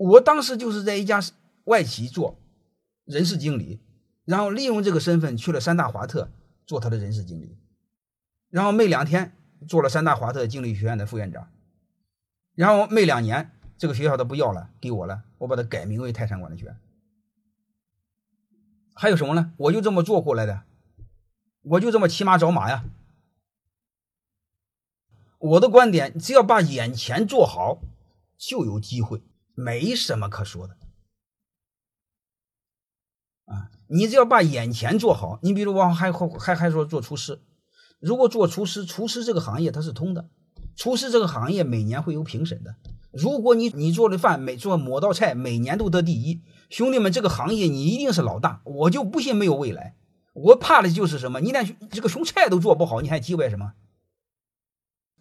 我当时就是在一家外企做人事经理，然后利用这个身份去了三大华特做他的人事经理，然后没两天做了三大华特经理学院的副院长，然后没两年这个学校他不要了，给我了，我把它改名为泰山管理学院。还有什么呢？我就这么做过来的，我就这么骑马找马呀。我的观点，只要把眼前做好，就有机会，没什么可说的。啊，你只要把眼前做好，你比如我还还还说做厨师，如果做厨师，厨师这个行业它是通的，厨师这个行业每年会有评审的。如果你你做的饭每做某道菜每年都得第一，兄弟们，这个行业你一定是老大，我就不信没有未来。我怕的就是什么？你连这个熊菜都做不好，你还叽歪什么？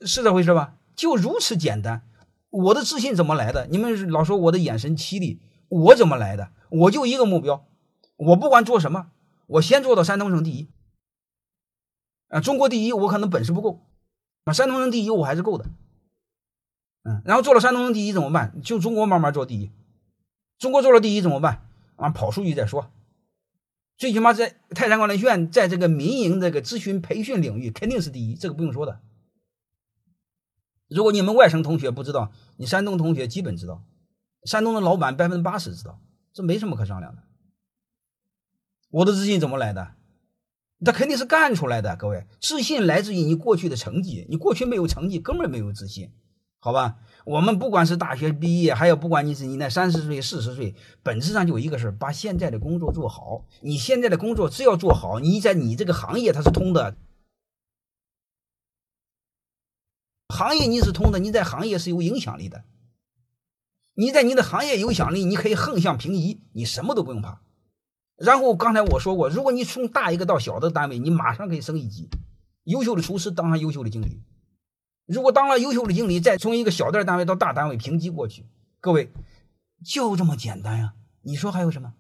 是这回事吧？就如此简单。我的自信怎么来的？你们老说我的眼神犀利，我怎么来的？我就一个目标，我不管做什么，我先做到山东省第一。啊，中国第一，我可能本事不够，啊，山东省第一我还是够的。嗯，然后做了山东省第一怎么办？就中国慢慢做第一。中国做了第一怎么办？啊，跑出去再说。最起码在泰山管理学院，在这个民营这个咨询培训领域肯定是第一，这个不用说的。如果你们外省同学不知道，你山东同学基本知道，山东的老板百分之八十知道，这没什么可商量的。我的自信怎么来的？他肯定是干出来的。各位，自信来自于你过去的成绩，你过去没有成绩，根本没有自信，好吧？我们不管是大学毕业，还有不管你是你那三十岁、四十岁，本质上就一个事儿把现在的工作做好。你现在的工作只要做好，你在你这个行业它是通的。行业你是通的，你在行业是有影响力的。你在你的行业有影响力，你可以横向平移，你什么都不用怕。然后刚才我说过，如果你从大一个到小的单位，你马上可以升一级。优秀的厨师当上优秀的经理，如果当了优秀的经理，再从一个小点单位到大单位评级过去，各位就这么简单呀？你说还有什么？